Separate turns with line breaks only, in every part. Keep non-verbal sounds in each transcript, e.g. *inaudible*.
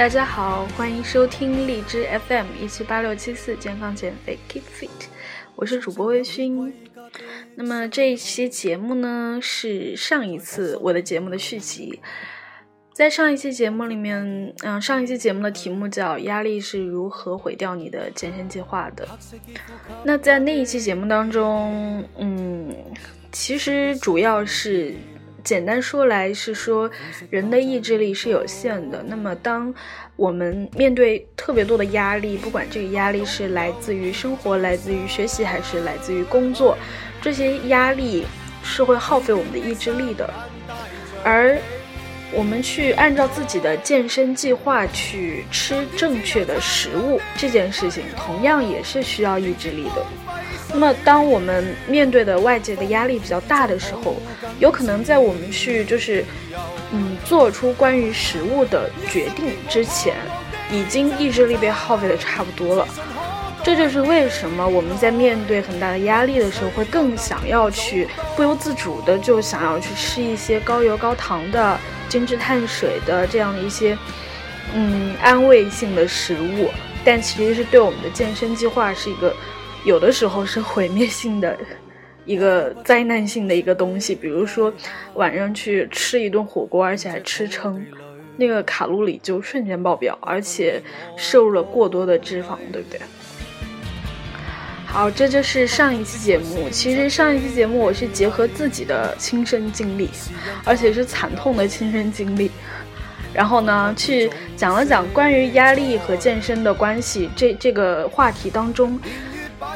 大家好，欢迎收听荔枝 FM 一七八六七四健康减肥 Keep Fit，我是主播微醺。那么这一期节目呢，是上一次我的节目的续集。在上一期节目里面，嗯，上一期节目的题目叫“压力是如何毁掉你的健身计划的”。那在那一期节目当中，嗯，其实主要是。简单说来是说，人的意志力是有限的。那么，当我们面对特别多的压力，不管这个压力是来自于生活、来自于学习，还是来自于工作，这些压力是会耗费我们的意志力的。而我们去按照自己的健身计划去吃正确的食物，这件事情同样也是需要意志力的。那么，当我们面对的外界的压力比较大的时候，有可能在我们去就是，嗯，做出关于食物的决定之前，已经意志力被耗费的差不多了。这就是为什么我们在面对很大的压力的时候，会更想要去不由自主的就想要去吃一些高油高糖的精致碳水的这样的一些，嗯，安慰性的食物，但其实是对我们的健身计划是一个。有的时候是毁灭性的，一个灾难性的一个东西，比如说晚上去吃一顿火锅，而且还吃撑，那个卡路里就瞬间爆表，而且摄入了过多的脂肪，对不对？好，这就是上一期节目。其实上一期节目我是结合自己的亲身经历，而且是惨痛的亲身经历，然后呢去讲了讲关于压力和健身的关系这这个话题当中。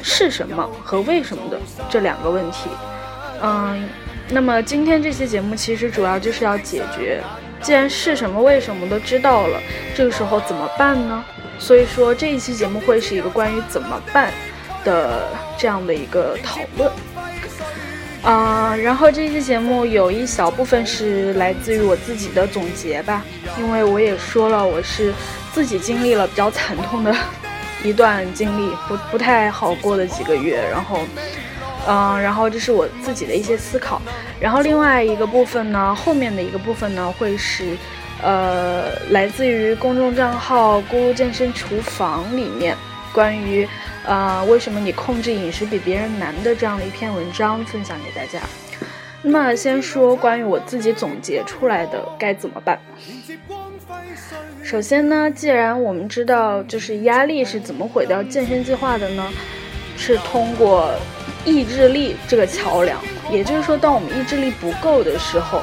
是什么和为什么的这两个问题，嗯，那么今天这期节目其实主要就是要解决，既然是什么为什么都知道了，这个时候怎么办呢？所以说这一期节目会是一个关于怎么办的这样的一个讨论，啊，然后这期节目有一小部分是来自于我自己的总结吧，因为我也说了我是自己经历了比较惨痛的。一段经历不不太好过的几个月，然后，嗯，然后这是我自己的一些思考，然后另外一个部分呢，后面的一个部分呢，会是，呃，来自于公众账号“咕噜健身厨房”里面关于，呃，为什么你控制饮食比别人难的这样的一篇文章分享给大家。那先说关于我自己总结出来的该怎么办。首先呢，既然我们知道就是压力是怎么毁掉健身计划的呢，是通过意志力这个桥梁。也就是说，当我们意志力不够的时候，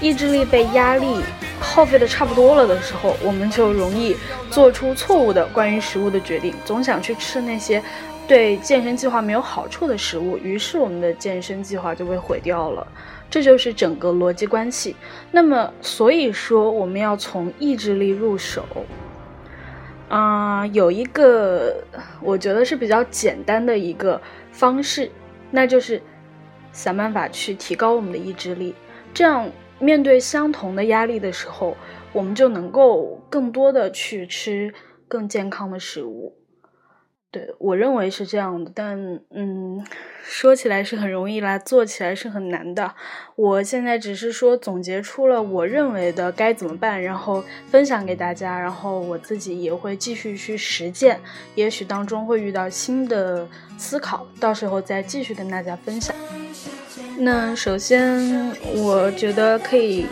意志力被压力耗费的差不多了的时候，我们就容易做出错误的关于食物的决定，总想去吃那些对健身计划没有好处的食物，于是我们的健身计划就被毁掉了。这就是整个逻辑关系。那么，所以说我们要从意志力入手。啊，有一个我觉得是比较简单的一个方式，那就是想办法去提高我们的意志力。这样，面对相同的压力的时候，我们就能够更多的去吃更健康的食物。对我认为是这样的，但嗯，说起来是很容易啦，做起来是很难的。我现在只是说总结出了我认为的该怎么办，然后分享给大家，然后我自己也会继续去实践，也许当中会遇到新的思考，到时候再继续跟大家分享。那首先，我觉得可以，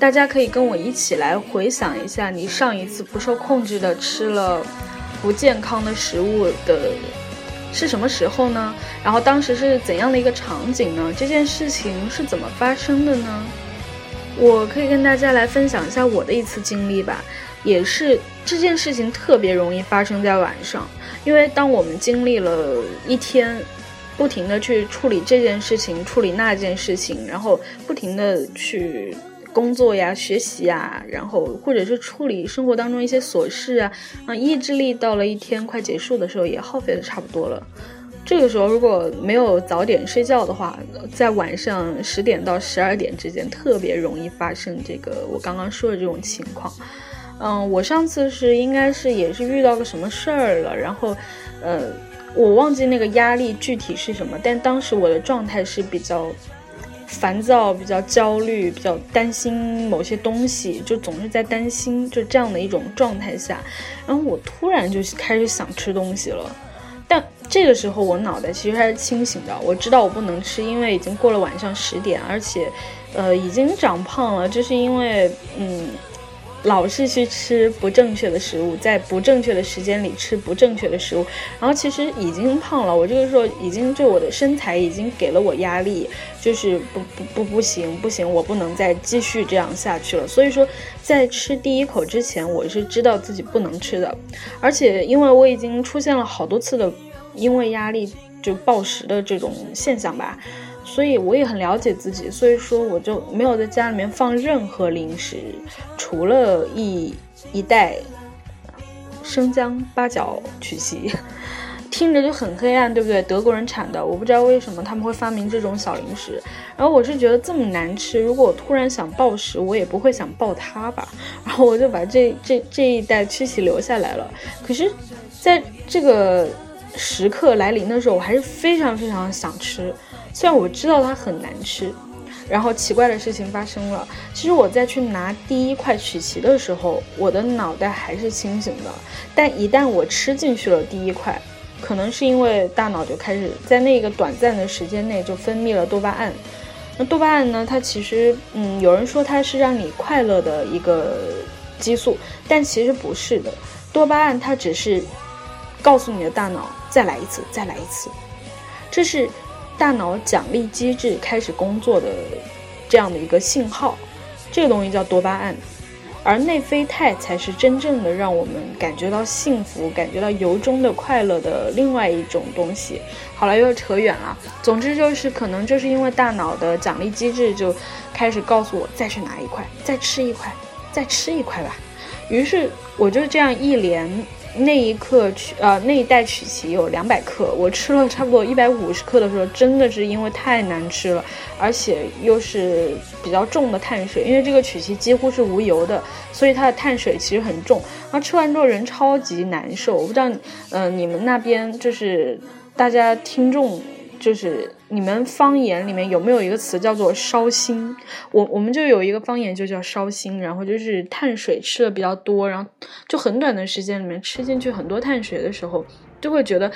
大家可以跟我一起来回想一下，你上一次不受控制的吃了。不健康的食物的是什么时候呢？然后当时是怎样的一个场景呢？这件事情是怎么发生的呢？我可以跟大家来分享一下我的一次经历吧。也是这件事情特别容易发生在晚上，因为当我们经历了一天，不停的去处理这件事情，处理那件事情，然后不停的去。工作呀，学习呀，然后或者是处理生活当中一些琐事啊，啊，意志力到了一天快结束的时候也耗费的差不多了。这个时候如果没有早点睡觉的话，在晚上十点到十二点之间特别容易发生这个我刚刚说的这种情况。嗯，我上次是应该是也是遇到个什么事儿了，然后，呃，我忘记那个压力具体是什么，但当时我的状态是比较。烦躁、比较焦虑、比较担心某些东西，就总是在担心，就这样的一种状态下，然后我突然就开始想吃东西了。但这个时候我脑袋其实还是清醒的，我知道我不能吃，因为已经过了晚上十点，而且，呃，已经长胖了，这是因为，嗯。老是去吃不正确的食物，在不正确的时间里吃不正确的食物，然后其实已经胖了。我这个时候已经就我的身材已经给了我压力，就是不不不不行不行，我不能再继续这样下去了。所以说，在吃第一口之前，我是知道自己不能吃的，而且因为我已经出现了好多次的因为压力就暴食的这种现象吧。所以我也很了解自己，所以说我就没有在家里面放任何零食，除了一一袋生姜、八角、曲奇，*laughs* 听着就很黑暗，对不对？德国人产的，我不知道为什么他们会发明这种小零食。然后我是觉得这么难吃，如果我突然想暴食，我也不会想暴它吧。*laughs* 然后我就把这这这一袋曲奇留下来了。可是，在这个时刻来临的时候，我还是非常非常想吃。虽然我知道它很难吃，然后奇怪的事情发生了。其实我在去拿第一块曲奇的时候，我的脑袋还是清醒的。但一旦我吃进去了第一块，可能是因为大脑就开始在那个短暂的时间内就分泌了多巴胺。那多巴胺呢？它其实，嗯，有人说它是让你快乐的一个激素，但其实不是的。多巴胺它只是告诉你的大脑再来一次，再来一次。这是。大脑奖励机制开始工作的这样的一个信号，这个东西叫多巴胺，而内啡肽才是真正的让我们感觉到幸福、感觉到由衷的快乐的另外一种东西。好了，又扯远了。总之就是，可能就是因为大脑的奖励机制就开始告诉我再去拿一块，再吃一块，再吃一块吧。于是我就这样一连。那一刻曲呃那一袋曲奇有两百克，我吃了差不多一百五十克的时候，真的是因为太难吃了，而且又是比较重的碳水，因为这个曲奇几乎是无油的，所以它的碳水其实很重。然后吃完之后人超级难受，我不知道，嗯，你们那边就是大家听众。就是你们方言里面有没有一个词叫做烧心？我我们就有一个方言就叫烧心，然后就是碳水吃的比较多，然后就很短的时间里面吃进去很多碳水的时候，就会觉得，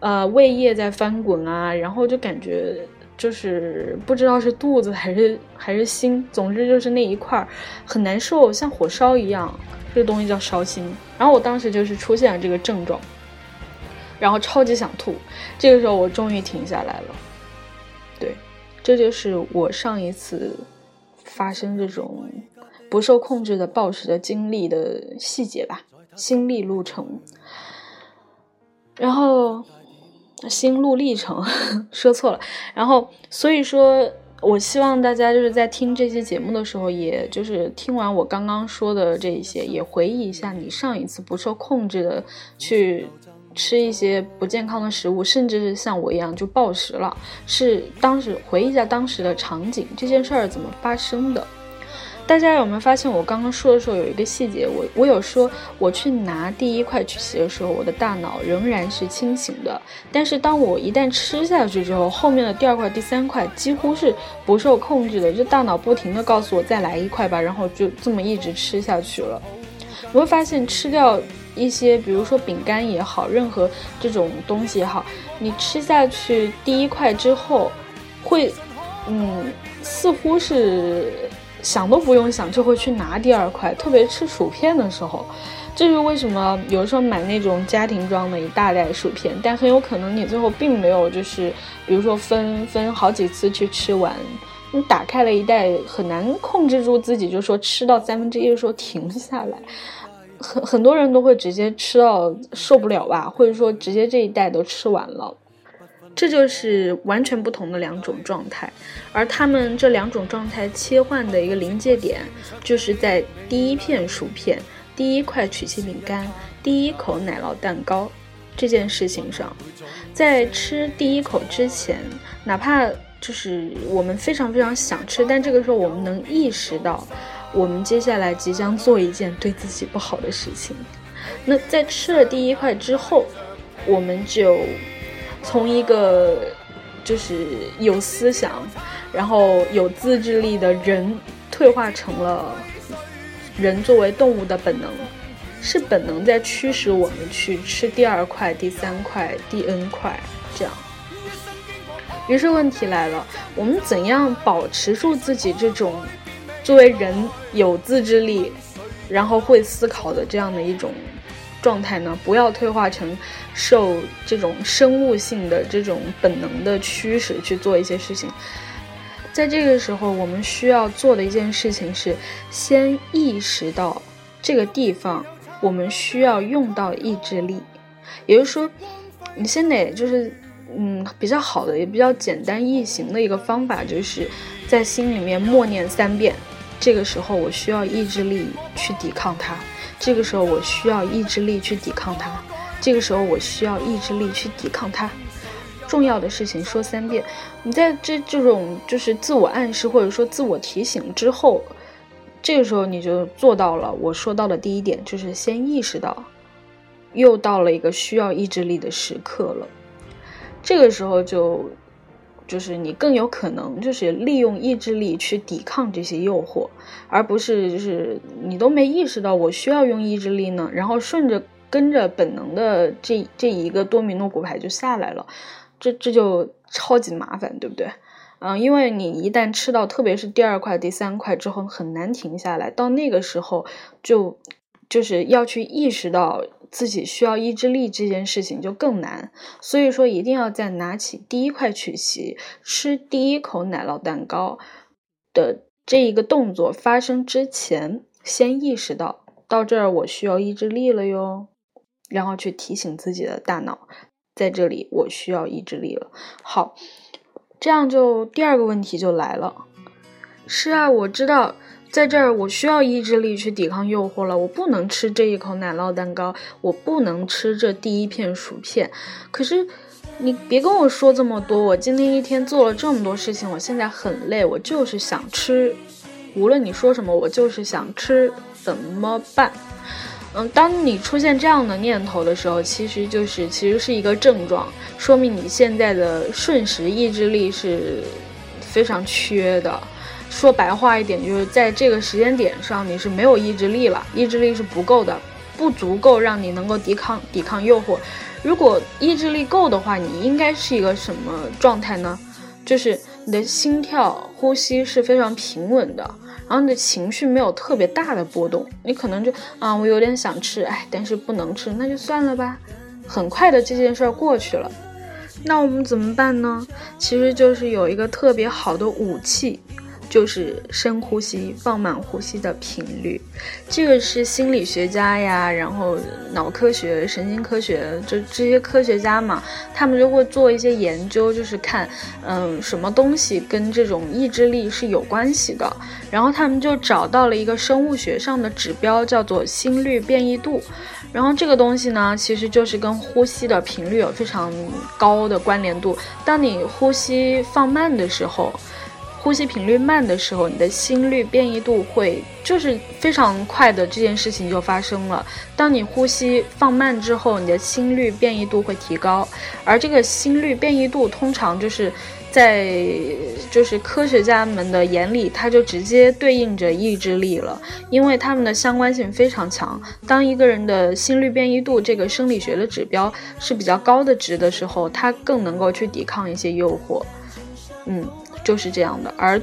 呃，胃液在翻滚啊，然后就感觉就是不知道是肚子还是还是心，总之就是那一块很难受，像火烧一样，这个东西叫烧心。然后我当时就是出现了这个症状。然后超级想吐，这个时候我终于停下来了。这就是我上一次发生这种不受控制的暴食的经历的细节吧，心历路程。然后心路历程 *laughs* 说错了。然后所以说，我希望大家就是在听这期节目的时候，也就是听完我刚刚说的这一些，也回忆一下你上一次不受控制的去。吃一些不健康的食物，甚至是像我一样就暴食了，是当时回忆一下当时的场景，这件事儿怎么发生的？大家有没有发现我刚刚说的时候有一个细节？我我有说我去拿第一块曲奇的时候，我的大脑仍然是清醒的，但是当我一旦吃下去之后，后面的第二块、第三块几乎是不受控制的，就大脑不停的告诉我再来一块吧，然后就这么一直吃下去了。你会发现吃掉。一些，比如说饼干也好，任何这种东西也好，你吃下去第一块之后，会，嗯，似乎是想都不用想就会去拿第二块。特别吃薯片的时候，这是为什么？有时候买那种家庭装的一大袋薯片，但很有可能你最后并没有，就是比如说分分好几次去吃完，你打开了一袋，很难控制住自己，就说吃到三分之一的时候停下来。很很多人都会直接吃到受不了吧，或者说直接这一袋都吃完了，这就是完全不同的两种状态。而他们这两种状态切换的一个临界点，就是在第一片薯片、第一块曲奇饼干、第一口奶酪蛋糕这件事情上。在吃第一口之前，哪怕就是我们非常非常想吃，但这个时候我们能意识到。我们接下来即将做一件对自己不好的事情。那在吃了第一块之后，我们就从一个就是有思想，然后有自制力的人，退化成了人作为动物的本能，是本能在驱使我们去吃第二块、第三块、第 n 块这样。于是问题来了，我们怎样保持住自己这种作为人有自制力，然后会思考的这样的一种？状态呢？不要退化成受这种生物性的这种本能的驱使去做一些事情。在这个时候，我们需要做的一件事情是，先意识到这个地方我们需要用到意志力。也就是说，你先得就是嗯比较好的也比较简单易行的一个方法，就是在心里面默念三遍。这个时候，我需要意志力去抵抗它。这个时候我需要意志力去抵抗它，这个时候我需要意志力去抵抗它。重要的事情说三遍，你在这这种就是自我暗示或者说自我提醒之后，这个时候你就做到了我说到的第一点，就是先意识到，又到了一个需要意志力的时刻了。这个时候就。就是你更有可能就是利用意志力去抵抗这些诱惑，而不是就是你都没意识到我需要用意志力呢，然后顺着跟着本能的这这一个多米诺骨牌就下来了，这这就超级麻烦，对不对？嗯，因为你一旦吃到特别是第二块、第三块之后很难停下来，到那个时候就就是要去意识到。自己需要意志力这件事情就更难，所以说一定要在拿起第一块曲奇、吃第一口奶酪蛋糕的这一个动作发生之前，先意识到到这儿我需要意志力了哟，然后去提醒自己的大脑，在这里我需要意志力了。好，这样就第二个问题就来了，是啊，我知道。在这儿，我需要意志力去抵抗诱惑了。我不能吃这一口奶酪蛋糕，我不能吃这第一片薯片。可是，你别跟我说这么多。我今天一天做了这么多事情，我现在很累，我就是想吃。无论你说什么，我就是想吃，怎么办？嗯，当你出现这样的念头的时候，其实就是其实是一个症状，说明你现在的瞬时意志力是非常缺的。说白话一点，就是在这个时间点上，你是没有意志力了，意志力是不够的，不足够让你能够抵抗抵抗诱惑。如果意志力够的话，你应该是一个什么状态呢？就是你的心跳、呼吸是非常平稳的，然后你的情绪没有特别大的波动。你可能就啊，我有点想吃，哎，但是不能吃，那就算了吧。很快的这件事儿过去了，那我们怎么办呢？其实就是有一个特别好的武器。就是深呼吸，放慢呼吸的频率，这个是心理学家呀，然后脑科学、神经科学，就这些科学家嘛，他们就会做一些研究，就是看，嗯，什么东西跟这种意志力是有关系的，然后他们就找到了一个生物学上的指标，叫做心率变异度，然后这个东西呢，其实就是跟呼吸的频率有非常高的关联度，当你呼吸放慢的时候。呼吸频率慢的时候，你的心率变异度会就是非常快的这件事情就发生了。当你呼吸放慢之后，你的心率变异度会提高，而这个心率变异度通常就是在就是科学家们的眼里，它就直接对应着意志力了，因为它们的相关性非常强。当一个人的心率变异度这个生理学的指标是比较高的值的时候，他更能够去抵抗一些诱惑。嗯。就是这样的，而，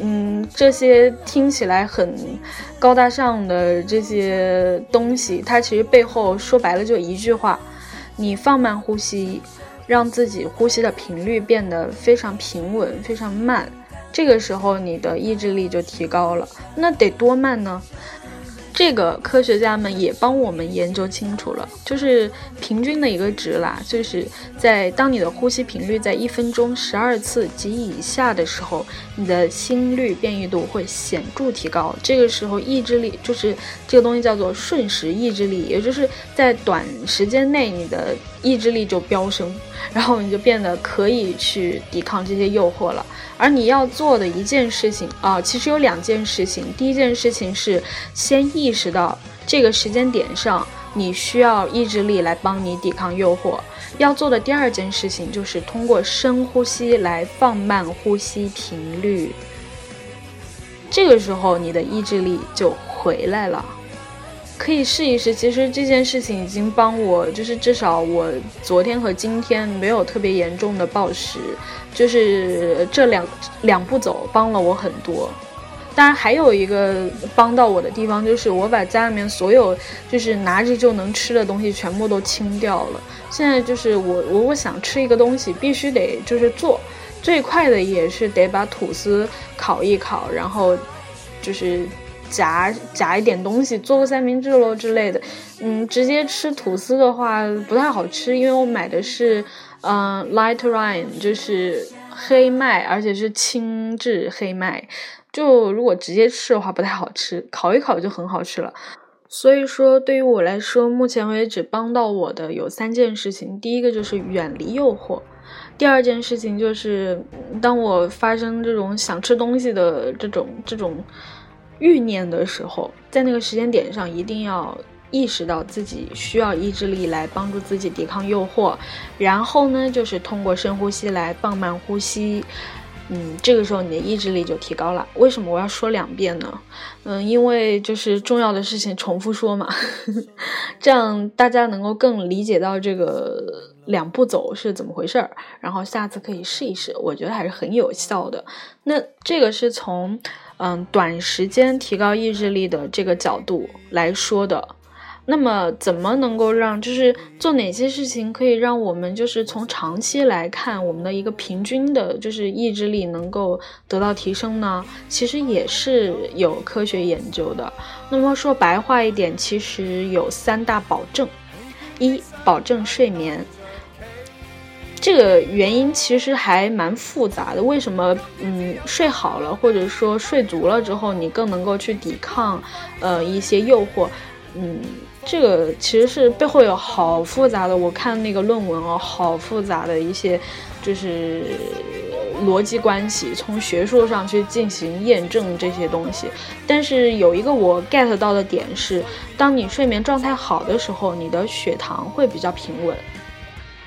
嗯，这些听起来很高大上的这些东西，它其实背后说白了就一句话：你放慢呼吸，让自己呼吸的频率变得非常平稳、非常慢，这个时候你的意志力就提高了。那得多慢呢？这个科学家们也帮我们研究清楚了，就是平均的一个值啦，就是在当你的呼吸频率在一分钟十二次及以下的时候，你的心率变异度会显著提高。这个时候意志力就是这个东西叫做瞬时意志力，也就是在短时间内你的意志力就飙升，然后你就变得可以去抵抗这些诱惑了。而你要做的一件事情啊，其实有两件事情。第一件事情是先意识到这个时间点上你需要意志力来帮你抵抗诱惑，要做的第二件事情就是通过深呼吸来放慢呼吸频率。这个时候，你的意志力就回来了。可以试一试。其实这件事情已经帮我，就是至少我昨天和今天没有特别严重的暴食，就是这两两步走帮了我很多。当然还有一个帮到我的地方，就是我把家里面所有就是拿着就能吃的东西全部都清掉了。现在就是我我我想吃一个东西，必须得就是做最快的也是得把吐司烤一烤，然后就是。夹夹一点东西，做个三明治喽之类的。嗯，直接吃吐司的话不太好吃，因为我买的是嗯 light rye，就是黑麦，而且是轻质黑麦。就如果直接吃的话不太好吃，烤一烤就很好吃了。所以说，对于我来说，目前为止帮到我的有三件事情。第一个就是远离诱惑，第二件事情就是当我发生这种想吃东西的这种这种。欲念的时候，在那个时间点上，一定要意识到自己需要意志力来帮助自己抵抗诱惑。然后呢，就是通过深呼吸来放慢呼吸。嗯，这个时候你的意志力就提高了。为什么我要说两遍呢？嗯，因为就是重要的事情重复说嘛，*laughs* 这样大家能够更理解到这个两步走是怎么回事儿。然后下次可以试一试，我觉得还是很有效的。那这个是从。嗯，短时间提高意志力的这个角度来说的，那么怎么能够让就是做哪些事情可以让我们就是从长期来看我们的一个平均的，就是意志力能够得到提升呢？其实也是有科学研究的。那么说白话一点，其实有三大保证：一，保证睡眠。这个原因其实还蛮复杂的。为什么？嗯，睡好了，或者说睡足了之后，你更能够去抵抗，呃，一些诱惑。嗯，这个其实是背后有好复杂的。我看那个论文哦，好复杂的一些就是逻辑关系，从学术上去进行验证这些东西。但是有一个我 get 到的点是，当你睡眠状态好的时候，你的血糖会比较平稳。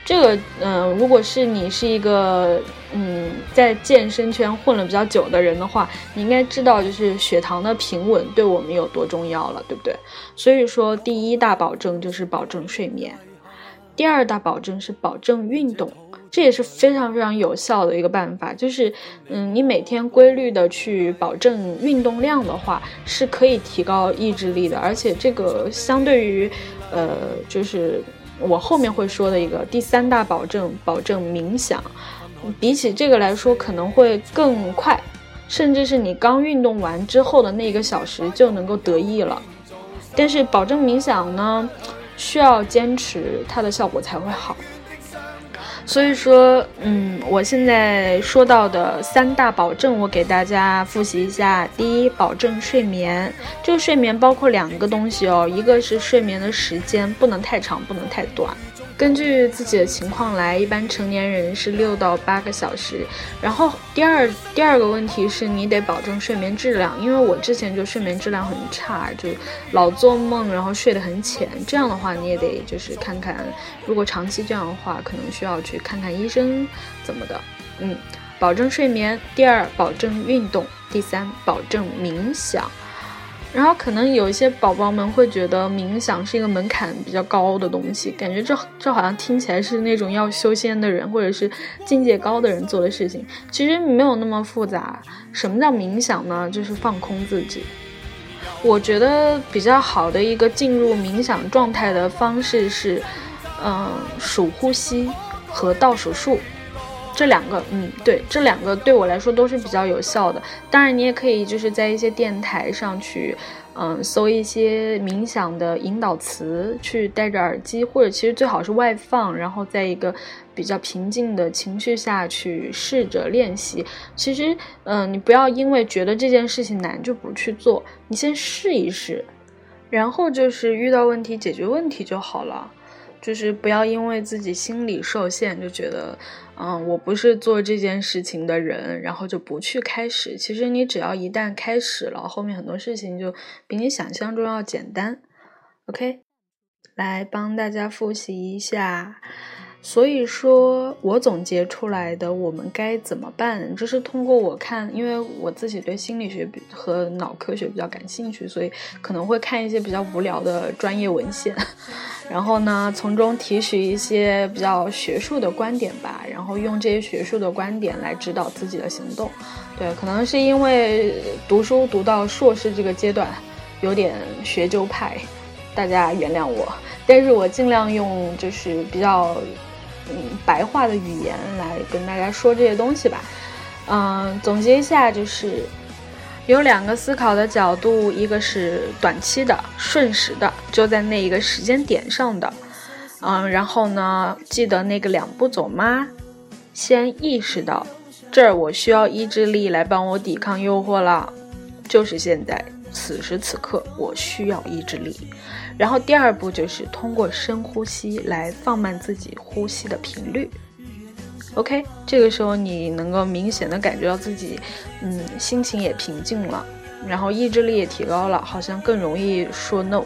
这个，嗯，如果是你是一个，嗯，在健身圈混了比较久的人的话，你应该知道，就是血糖的平稳对我们有多重要了，对不对？所以说，第一大保证就是保证睡眠，第二大保证是保证运动，这也是非常非常有效的一个办法。就是，嗯，你每天规律的去保证运动量的话，是可以提高意志力的，而且这个相对于，呃，就是。我后面会说的一个第三大保证，保证冥想，比起这个来说可能会更快，甚至是你刚运动完之后的那一个小时就能够得意了。但是保证冥想呢，需要坚持，它的效果才会好。所以说，嗯，我现在说到的三大保证，我给大家复习一下。第一，保证睡眠，这个睡眠包括两个东西哦，一个是睡眠的时间，不能太长，不能太短。根据自己的情况来，一般成年人是六到八个小时。然后第二第二个问题是你得保证睡眠质量，因为我之前就睡眠质量很差，就老做梦，然后睡得很浅。这样的话你也得就是看看，如果长期这样的话，可能需要去看看医生怎么的。嗯，保证睡眠，第二保证运动，第三保证冥想。然后可能有一些宝宝们会觉得冥想是一个门槛比较高的东西，感觉这这好像听起来是那种要修仙的人或者是境界高的人做的事情。其实没有那么复杂。什么叫冥想呢？就是放空自己。我觉得比较好的一个进入冥想状态的方式是，嗯，数呼吸和倒数数。这两个，嗯，对，这两个对我来说都是比较有效的。当然，你也可以就是在一些电台上去，嗯，搜一些冥想的引导词，去戴着耳机，或者其实最好是外放，然后在一个比较平静的情绪下去试着练习。其实，嗯，你不要因为觉得这件事情难就不去做，你先试一试，然后就是遇到问题解决问题就好了。就是不要因为自己心理受限就觉得。嗯，我不是做这件事情的人，然后就不去开始。其实你只要一旦开始了，后面很多事情就比你想象中要简单。OK，来帮大家复习一下。所以说我总结出来的我们该怎么办，就是通过我看，因为我自己对心理学和脑科学比较感兴趣，所以可能会看一些比较无聊的专业文献，*laughs* 然后呢，从中提取一些比较学术的观点吧，然后用这些学术的观点来指导自己的行动。对，可能是因为读书读到硕士这个阶段，有点学究派，大家原谅我，但是我尽量用就是比较。嗯，白话的语言来跟大家说这些东西吧。嗯，总结一下，就是有两个思考的角度，一个是短期的、瞬时的，就在那一个时间点上的。嗯，然后呢，记得那个两步走吗？先意识到这儿，我需要意志力来帮我抵抗诱惑了，就是现在。此时此刻，我需要意志力。然后第二步就是通过深呼吸来放慢自己呼吸的频率。OK，这个时候你能够明显的感觉到自己，嗯，心情也平静了，然后意志力也提高了，好像更容易说 no。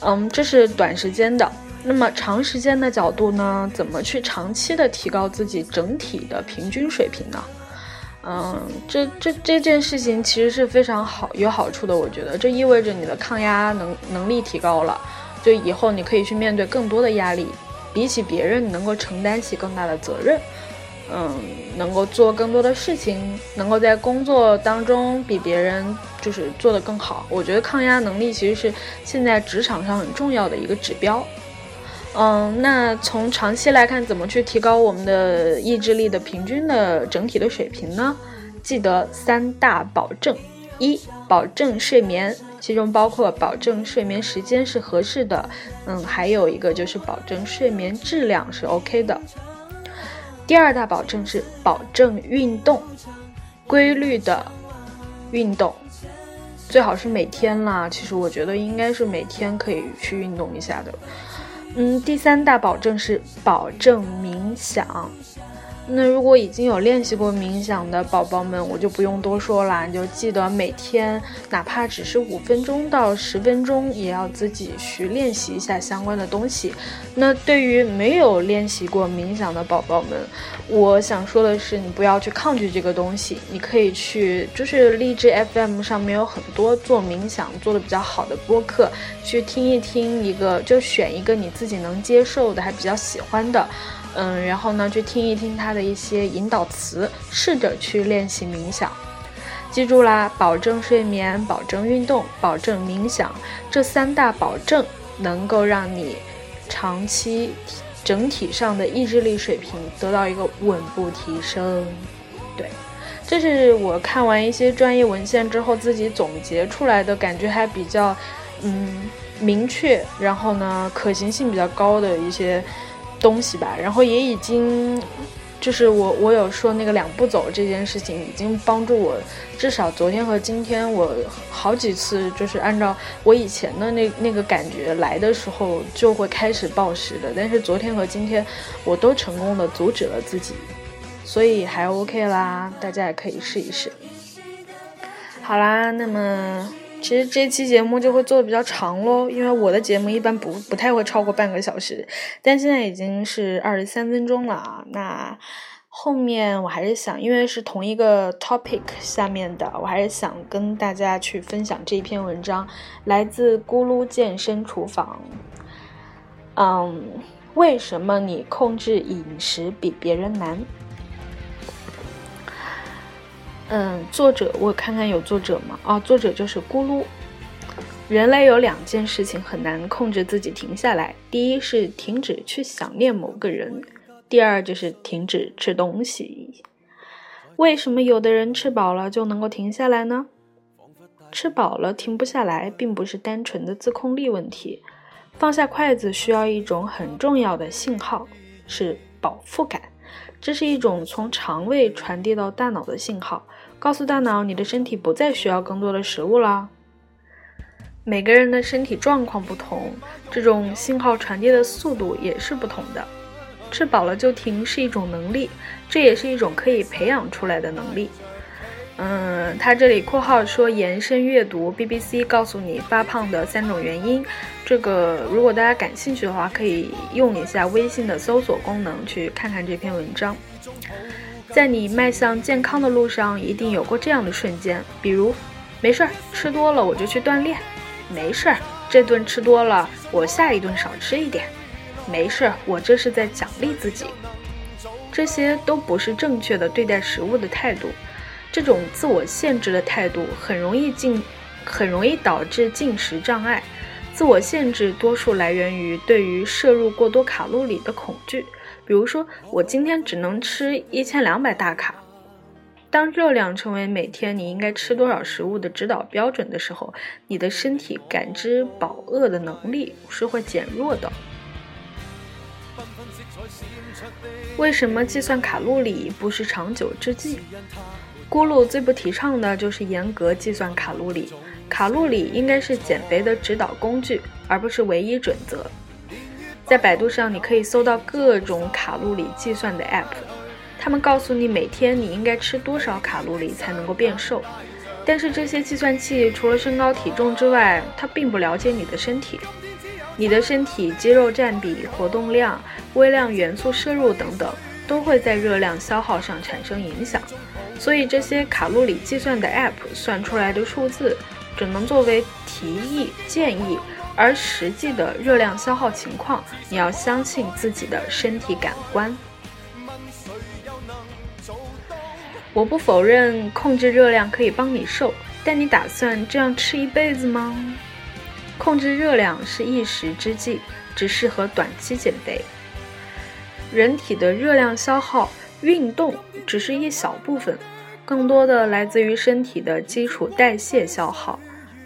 嗯，这是短时间的。那么长时间的角度呢？怎么去长期的提高自己整体的平均水平呢？嗯，这这这件事情其实是非常好有好处的，我觉得这意味着你的抗压能能力提高了，就以后你可以去面对更多的压力，比起别人能够承担起更大的责任，嗯，能够做更多的事情，能够在工作当中比别人就是做得更好。我觉得抗压能力其实是现在职场上很重要的一个指标。嗯，那从长期来看，怎么去提高我们的意志力的平均的整体的水平呢？记得三大保证：一、保证睡眠，其中包括保证睡眠时间是合适的，嗯，还有一个就是保证睡眠质量是 OK 的。第二大保证是保证运动，规律的运动，最好是每天啦。其实我觉得应该是每天可以去运动一下的。嗯，第三大保证是保证冥想。那如果已经有练习过冥想的宝宝们，我就不用多说了，你就记得每天哪怕只是五分钟到十分钟，也要自己去练习一下相关的东西。那对于没有练习过冥想的宝宝们，我想说的是，你不要去抗拒这个东西，你可以去，就是励志 FM 上面有很多做冥想做的比较好的播客，去听一听一个，就选一个你自己能接受的，还比较喜欢的。嗯，然后呢，去听一听他的一些引导词，试着去练习冥想。记住啦，保证睡眠，保证运动，保证冥想，这三大保证能够让你长期整体上的意志力水平得到一个稳步提升。对，这是我看完一些专业文献之后自己总结出来的感觉，还比较嗯明确，然后呢可行性比较高的一些。东西吧，然后也已经，就是我我有说那个两步走这件事情，已经帮助我，至少昨天和今天我好几次就是按照我以前的那那个感觉来的时候就会开始暴食的，但是昨天和今天我都成功的阻止了自己，所以还 OK 啦，大家也可以试一试。好啦，那么。其实这期节目就会做的比较长喽，因为我的节目一般不不太会超过半个小时，但现在已经是二十三分钟了啊。那后面我还是想，因为是同一个 topic 下面的，我还是想跟大家去分享这一篇文章，来自咕噜健身厨房。嗯，为什么你控制饮食比别人难？嗯，作者我看看有作者吗？哦，作者就是咕噜。人类有两件事情很难控制自己停下来，第一是停止去想念某个人，第二就是停止吃东西。为什么有的人吃饱了就能够停下来呢？吃饱了停不下来，并不是单纯的自控力问题。放下筷子需要一种很重要的信号，是饱腹感。这是一种从肠胃传递到大脑的信号。告诉大脑，你的身体不再需要更多的食物了。每个人的身体状况不同，这种信号传递的速度也是不同的。吃饱了就停是一种能力，这也是一种可以培养出来的能力。嗯，他这里括号说延伸阅读 BBC 告诉你发胖的三种原因。这个如果大家感兴趣的话，可以用一下微信的搜索功能去看看这篇文章。在你迈向健康的路上，一定有过这样的瞬间，比如，没事儿，吃多了我就去锻炼；没事儿，这顿吃多了，我下一顿少吃一点；没事儿，我这是在奖励自己。这些都不是正确的对待食物的态度。这种自我限制的态度很容易进，很容易导致进食障碍。自我限制多数来源于对于摄入过多卡路里的恐惧。比如说，我今天只能吃一千两百大卡。当热量成为每天你应该吃多少食物的指导标准的时候，你的身体感知饱饿的能力是会减弱的。为什么计算卡路里不是长久之计？咕噜最不提倡的就是严格计算卡路里，卡路里应该是减肥的指导工具，而不是唯一准则。在百度上，你可以搜到各种卡路里计算的 App，他们告诉你每天你应该吃多少卡路里才能够变瘦。但是这些计算器除了身高体重之外，它并不了解你的身体，你的身体肌肉占比、活动量、微量元素摄入等等，都会在热量消耗上产生影响。所以这些卡路里计算的 App 算出来的数字，只能作为提议建议，而实际的热量消耗情况，你要相信自己的身体感官。我不否认控制热量可以帮你瘦，但你打算这样吃一辈子吗？控制热量是一时之计，只适合短期减肥。人体的热量消耗。运动只是一小部分，更多的来自于身体的基础代谢消耗，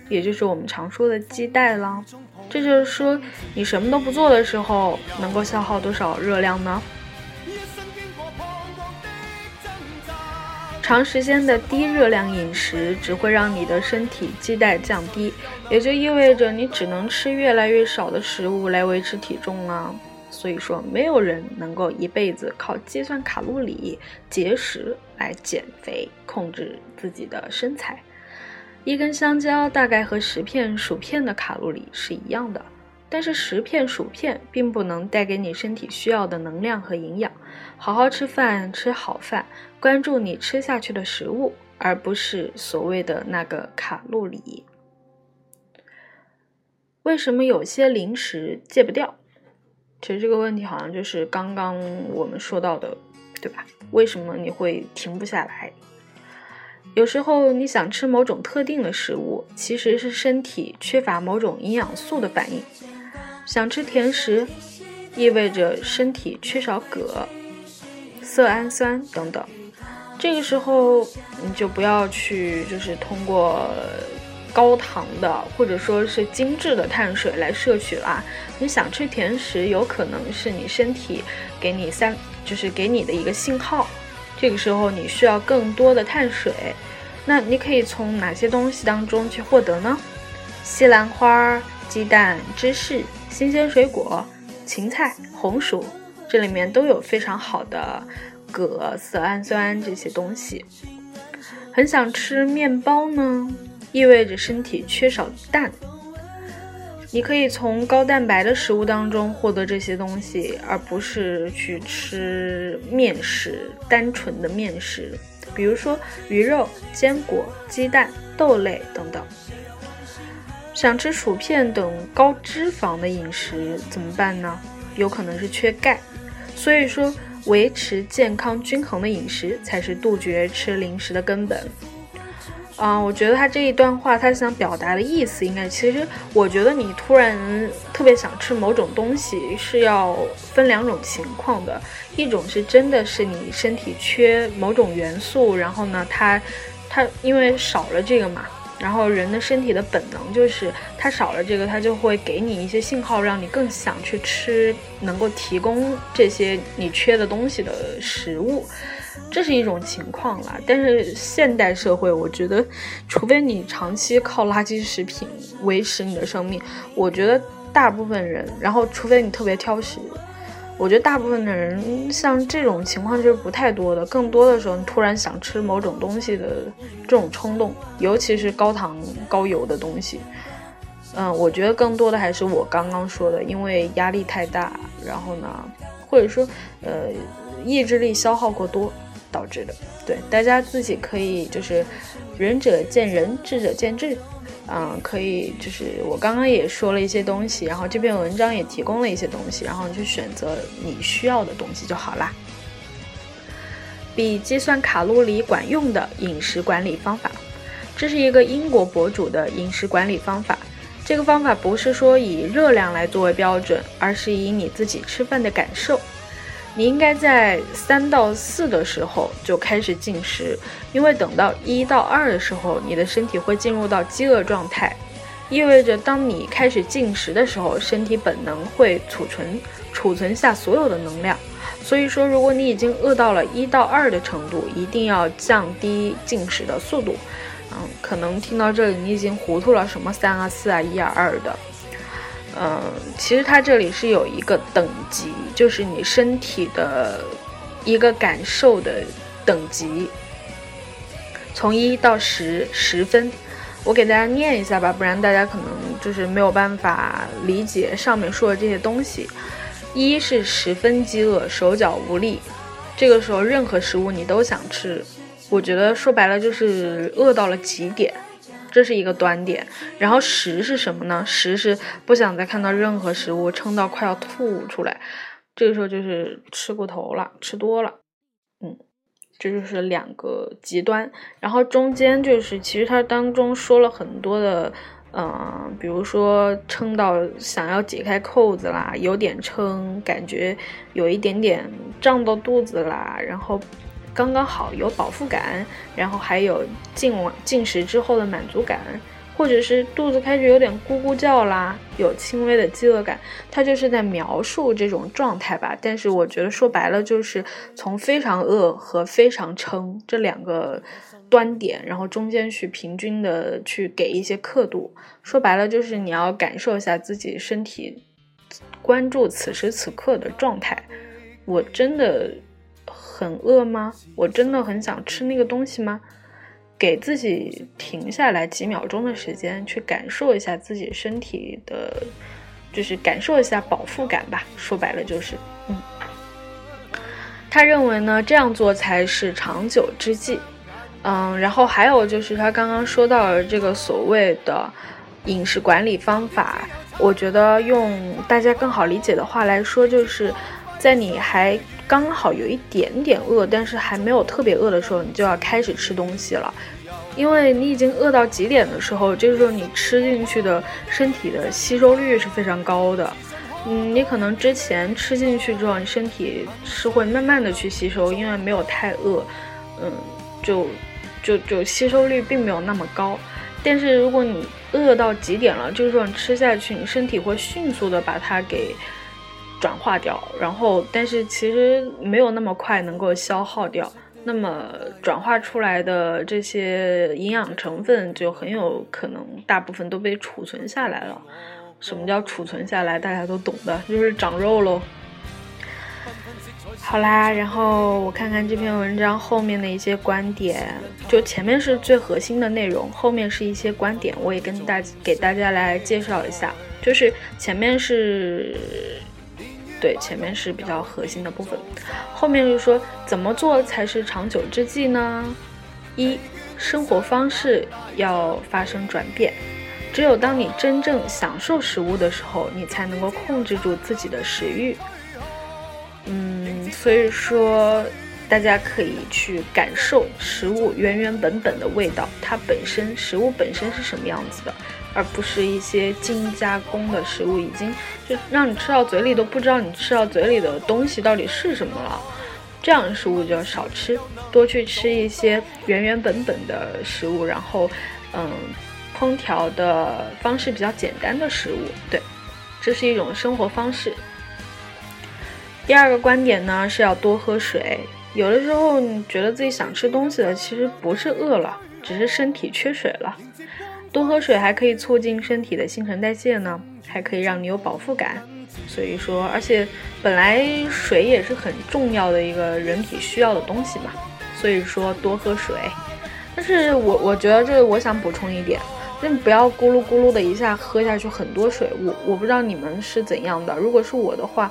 也就是我们常说的基代啦。这就是说，你什么都不做的时候，能够消耗多少热量呢？长时间的低热量饮食只会让你的身体基代降低，也就意味着你只能吃越来越少的食物来维持体重了。所以说，没有人能够一辈子靠计算卡路里、节食来减肥、控制自己的身材。一根香蕉大概和十片薯片的卡路里是一样的，但是十片薯片并不能带给你身体需要的能量和营养。好好吃饭，吃好饭，关注你吃下去的食物，而不是所谓的那个卡路里。为什么有些零食戒不掉？其实这个问题好像就是刚刚我们说到的，对吧？为什么你会停不下来？有时候你想吃某种特定的食物，其实是身体缺乏某种营养素的反应。想吃甜食，意味着身体缺少铬、色氨酸等等。这个时候你就不要去，就是通过。高糖的或者说是精致的碳水来摄取啦。你想吃甜食，有可能是你身体给你三，就是给你的一个信号。这个时候你需要更多的碳水，那你可以从哪些东西当中去获得呢？西兰花、鸡蛋、芝士、新鲜水果、芹菜、红薯，这里面都有非常好的铬、色氨酸这些东西。很想吃面包呢？意味着身体缺少蛋，你可以从高蛋白的食物当中获得这些东西，而不是去吃面食，单纯的面食，比如说鱼肉、坚果、鸡蛋、豆类等等。想吃薯片等高脂肪的饮食怎么办呢？有可能是缺钙，所以说维持健康均衡的饮食才是杜绝吃零食的根本。啊，我觉得他这一段话，他想表达的意思，应该其实，我觉得你突然特别想吃某种东西，是要分两种情况的，一种是真的是你身体缺某种元素，然后呢，它，它因为少了这个嘛，然后人的身体的本能就是它少了这个，它就会给你一些信号，让你更想去吃能够提供这些你缺的东西的食物。这是一种情况啦，但是现代社会，我觉得，除非你长期靠垃圾食品维持你的生命，我觉得大部分人，然后除非你特别挑食，我觉得大部分的人像这种情况就是不太多的，更多的时候你突然想吃某种东西的这种冲动，尤其是高糖高油的东西。嗯，我觉得更多的还是我刚刚说的，因为压力太大，然后呢，或者说呃意志力消耗过多导致的。对，大家自己可以就是仁者见仁，智者见智。嗯，可以，就是我刚刚也说了一些东西，然后这篇文章也提供了一些东西，然后你去选择你需要的东西就好啦。比计算卡路里管用的饮食管理方法，这是一个英国博主的饮食管理方法。这个方法不是说以热量来作为标准，而是以你自己吃饭的感受。你应该在三到四的时候就开始进食，因为等到一到二的时候，你的身体会进入到饥饿状态，意味着当你开始进食的时候，身体本能会储存储存下所有的能量。所以说，如果你已经饿到了一到二的程度，一定要降低进食的速度。嗯，可能听到这里你已经糊涂了，什么三啊四啊一啊二的。嗯，其实它这里是有一个等级，就是你身体的一个感受的等级，从一到十，十分。我给大家念一下吧，不然大家可能就是没有办法理解上面说的这些东西。一是十分饥饿，手脚无力，这个时候任何食物你都想吃。我觉得说白了就是饿到了极点。这是一个端点，然后食是什么呢？食是不想再看到任何食物，撑到快要吐出来，这个时候就是吃过头了，吃多了，嗯，这就是两个极端。然后中间就是，其实它当中说了很多的，嗯，比如说撑到想要解开扣子啦，有点撑，感觉有一点点胀到肚子啦，然后。刚刚好有饱腹感，然后还有进完进食之后的满足感，或者是肚子开始有点咕咕叫啦，有轻微的饥饿感，它就是在描述这种状态吧。但是我觉得说白了就是从非常饿和非常撑这两个端点，然后中间去平均的去给一些刻度。说白了就是你要感受一下自己身体，关注此时此刻的状态。我真的。很饿吗？我真的很想吃那个东西吗？给自己停下来几秒钟的时间，去感受一下自己身体的，就是感受一下饱腹感吧。说白了就是，嗯。他认为呢，这样做才是长久之计。嗯，然后还有就是他刚刚说到的这个所谓的饮食管理方法，我觉得用大家更好理解的话来说，就是在你还。刚好有一点点饿，但是还没有特别饿的时候，你就要开始吃东西了，因为你已经饿到极点的时候，这个时候你吃进去的身体的吸收率是非常高的。嗯，你可能之前吃进去之后，你身体是会慢慢的去吸收，因为没有太饿，嗯，就就就吸收率并没有那么高。但是如果你饿到极点了，这个时候你吃下去，你身体会迅速的把它给。转化掉，然后但是其实没有那么快能够消耗掉，那么转化出来的这些营养成分就很有可能大部分都被储存下来了。什么叫储存下来？大家都懂的，就是长肉喽。好啦，然后我看看这篇文章后面的一些观点，就前面是最核心的内容，后面是一些观点，我也跟大给大家来介绍一下，就是前面是。对，前面是比较核心的部分，后面就是说怎么做才是长久之计呢？一，生活方式要发生转变，只有当你真正享受食物的时候，你才能够控制住自己的食欲。嗯，所以说大家可以去感受食物原原本本的味道，它本身食物本身是什么样子的。而不是一些精加工的食物，已经就让你吃到嘴里都不知道你吃到嘴里的东西到底是什么了。这样的食物就要少吃，多去吃一些原原本本的食物，然后，嗯，烹调的方式比较简单的食物。对，这是一种生活方式。第二个观点呢是要多喝水。有的时候你觉得自己想吃东西了，其实不是饿了，只是身体缺水了。多喝水还可以促进身体的新陈代谢呢，还可以让你有饱腹感。所以说，而且本来水也是很重要的一个人体需要的东西嘛，所以说多喝水。但是我我觉得这我想补充一点，就你不要咕噜咕噜的一下喝下去很多水。我我不知道你们是怎样的，如果是我的话，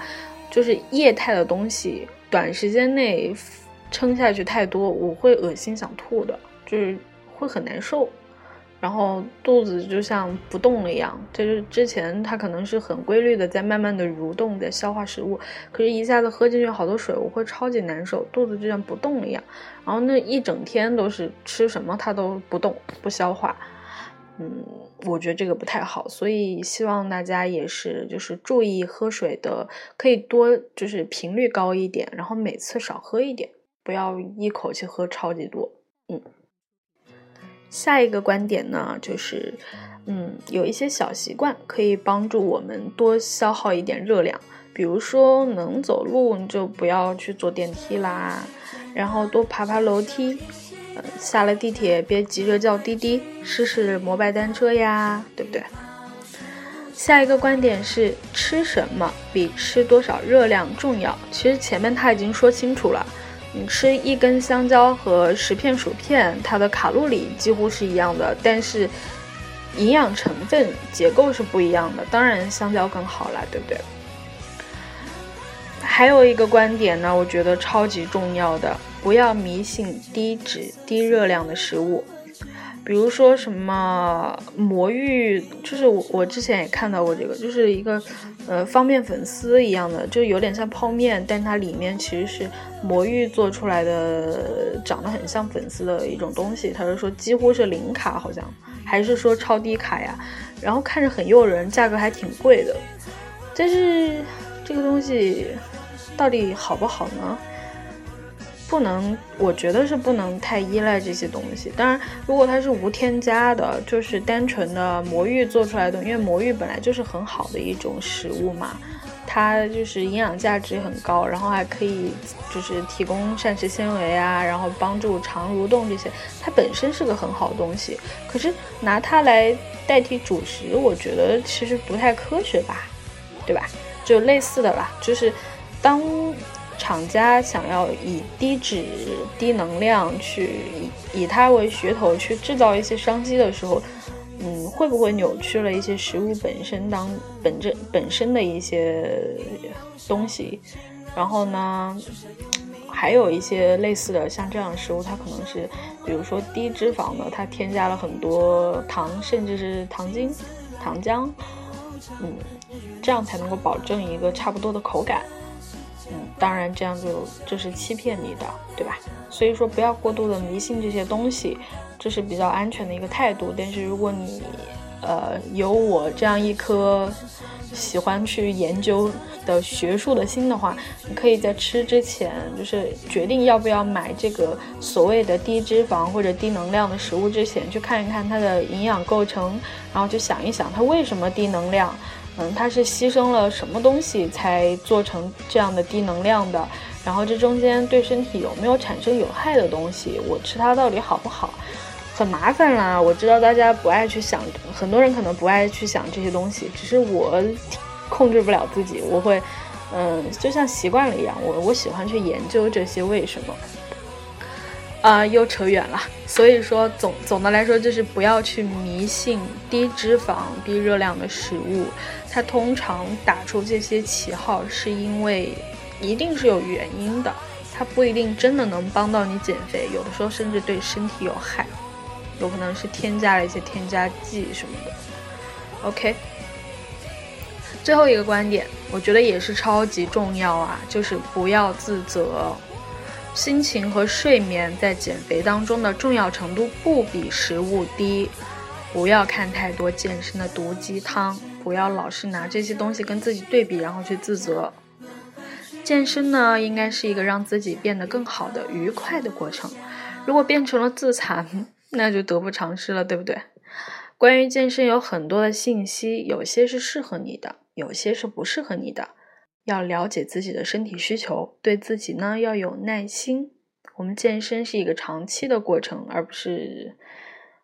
就是液态的东西短时间内撑下去太多，我会恶心想吐的，就是会很难受。然后肚子就像不动了一样，就是之前它可能是很规律的在慢慢的蠕动，在消化食物，可是一下子喝进去好多水，我会超级难受，肚子就像不动了一样。然后那一整天都是吃什么它都不动不消化，嗯，我觉得这个不太好，所以希望大家也是就是注意喝水的，可以多就是频率高一点，然后每次少喝一点，不要一口气喝超级多，嗯。下一个观点呢，就是，嗯，有一些小习惯可以帮助我们多消耗一点热量。比如说，能走路你就不要去坐电梯啦，然后多爬爬楼梯。嗯，下了地铁别急着叫滴滴，试试摩拜单车呀，对不对？下一个观点是，吃什么比吃多少热量重要。其实前面他已经说清楚了。你吃一根香蕉和十片薯片，它的卡路里几乎是一样的，但是营养成分结构是不一样的。当然，香蕉更好啦，对不对？还有一个观点呢，我觉得超级重要的，不要迷信低脂低热量的食物。比如说什么魔芋，就是我我之前也看到过这个，就是一个呃方便粉丝一样的，就有点像泡面，但它里面其实是魔芋做出来的，长得很像粉丝的一种东西。他是说几乎是零卡，好像还是说超低卡呀？然后看着很诱人，价格还挺贵的。但是这个东西到底好不好呢？不能，我觉得是不能太依赖这些东西。当然，如果它是无添加的，就是单纯的魔芋做出来的，因为魔芋本来就是很好的一种食物嘛，它就是营养价值很高，然后还可以就是提供膳食纤维啊，然后帮助肠蠕动这些，它本身是个很好的东西。可是拿它来代替主食，我觉得其实不太科学吧，对吧？就类似的啦，就是当。厂家想要以低脂、低能量去以以它为噱头去制造一些商机的时候，嗯，会不会扭曲了一些食物本身当本质本身的一些东西？然后呢，还有一些类似的像这样的食物，它可能是比如说低脂肪的，它添加了很多糖，甚至是糖精、糖浆，嗯，这样才能够保证一个差不多的口感。当然这样就就是欺骗你的，对吧？所以说不要过度的迷信这些东西，这是比较安全的一个态度。但是如果你，呃，有我这样一颗喜欢去研究的学术的心的话，你可以在吃之前，就是决定要不要买这个所谓的低脂肪或者低能量的食物之前，去看一看它的营养构成，然后就想一想它为什么低能量。嗯，它是牺牲了什么东西才做成这样的低能量的？然后这中间对身体有没有产生有害的东西？我吃它到底好不好？很麻烦啦。我知道大家不爱去想，很多人可能不爱去想这些东西，只是我控制不了自己，我会，嗯，就像习惯了一样，我我喜欢去研究这些为什么。啊，又扯远了。所以说，总总的来说，就是不要去迷信低脂肪、低热量的食物。它通常打出这些旗号，是因为一定是有原因的。它不一定真的能帮到你减肥，有的时候甚至对身体有害，有可能是添加了一些添加剂什么的。OK，最后一个观点，我觉得也是超级重要啊，就是不要自责。心情和睡眠在减肥当中的重要程度不比食物低，不要看太多健身的毒鸡汤，不要老是拿这些东西跟自己对比，然后去自责。健身呢，应该是一个让自己变得更好的愉快的过程。如果变成了自残，*laughs* 那就得不偿失了，对不对？关于健身有很多的信息，有些是适合你的，有些是不适合你的。要了解自己的身体需求，对自己呢要有耐心。我们健身是一个长期的过程，而不是，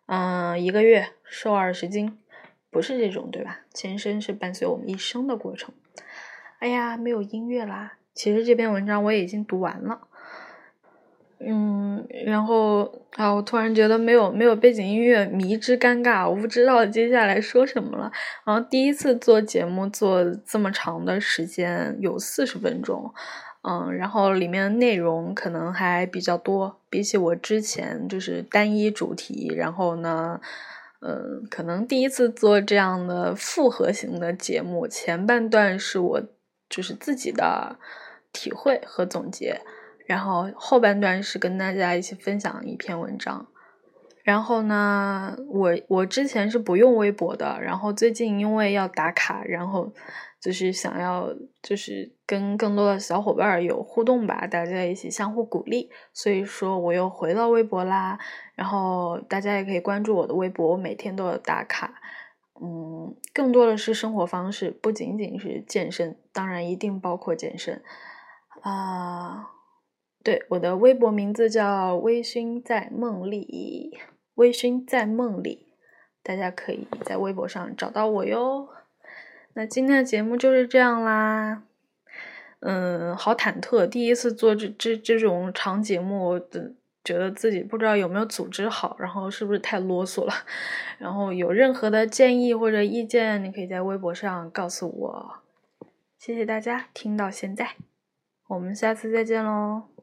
嗯，一个月瘦二十斤，不是这种，对吧？健身是伴随我们一生的过程。哎呀，没有音乐啦。其实这篇文章我已经读完了。嗯，然后啊，我突然觉得没有没有背景音乐，迷之尴尬，我不知道接下来说什么了。然后第一次做节目做这么长的时间，有四十分钟，嗯，然后里面内容可能还比较多，比起我之前就是单一主题，然后呢，嗯，可能第一次做这样的复合型的节目，前半段是我就是自己的体会和总结。然后后半段是跟大家一起分享一篇文章，然后呢，我我之前是不用微博的，然后最近因为要打卡，然后就是想要就是跟更多的小伙伴有互动吧，大家一起相互鼓励，所以说我又回到微博啦，然后大家也可以关注我的微博，我每天都有打卡，嗯，更多的是生活方式，不仅仅是健身，当然一定包括健身，啊。对，我的微博名字叫微醺在梦里，微醺在梦里，大家可以在微博上找到我哟。那今天的节目就是这样啦，嗯，好忐忑，第一次做这这这种长节目，的觉得自己不知道有没有组织好，然后是不是太啰嗦了。然后有任何的建议或者意见，你可以在微博上告诉我。谢谢大家听到现在，我们下次再见喽。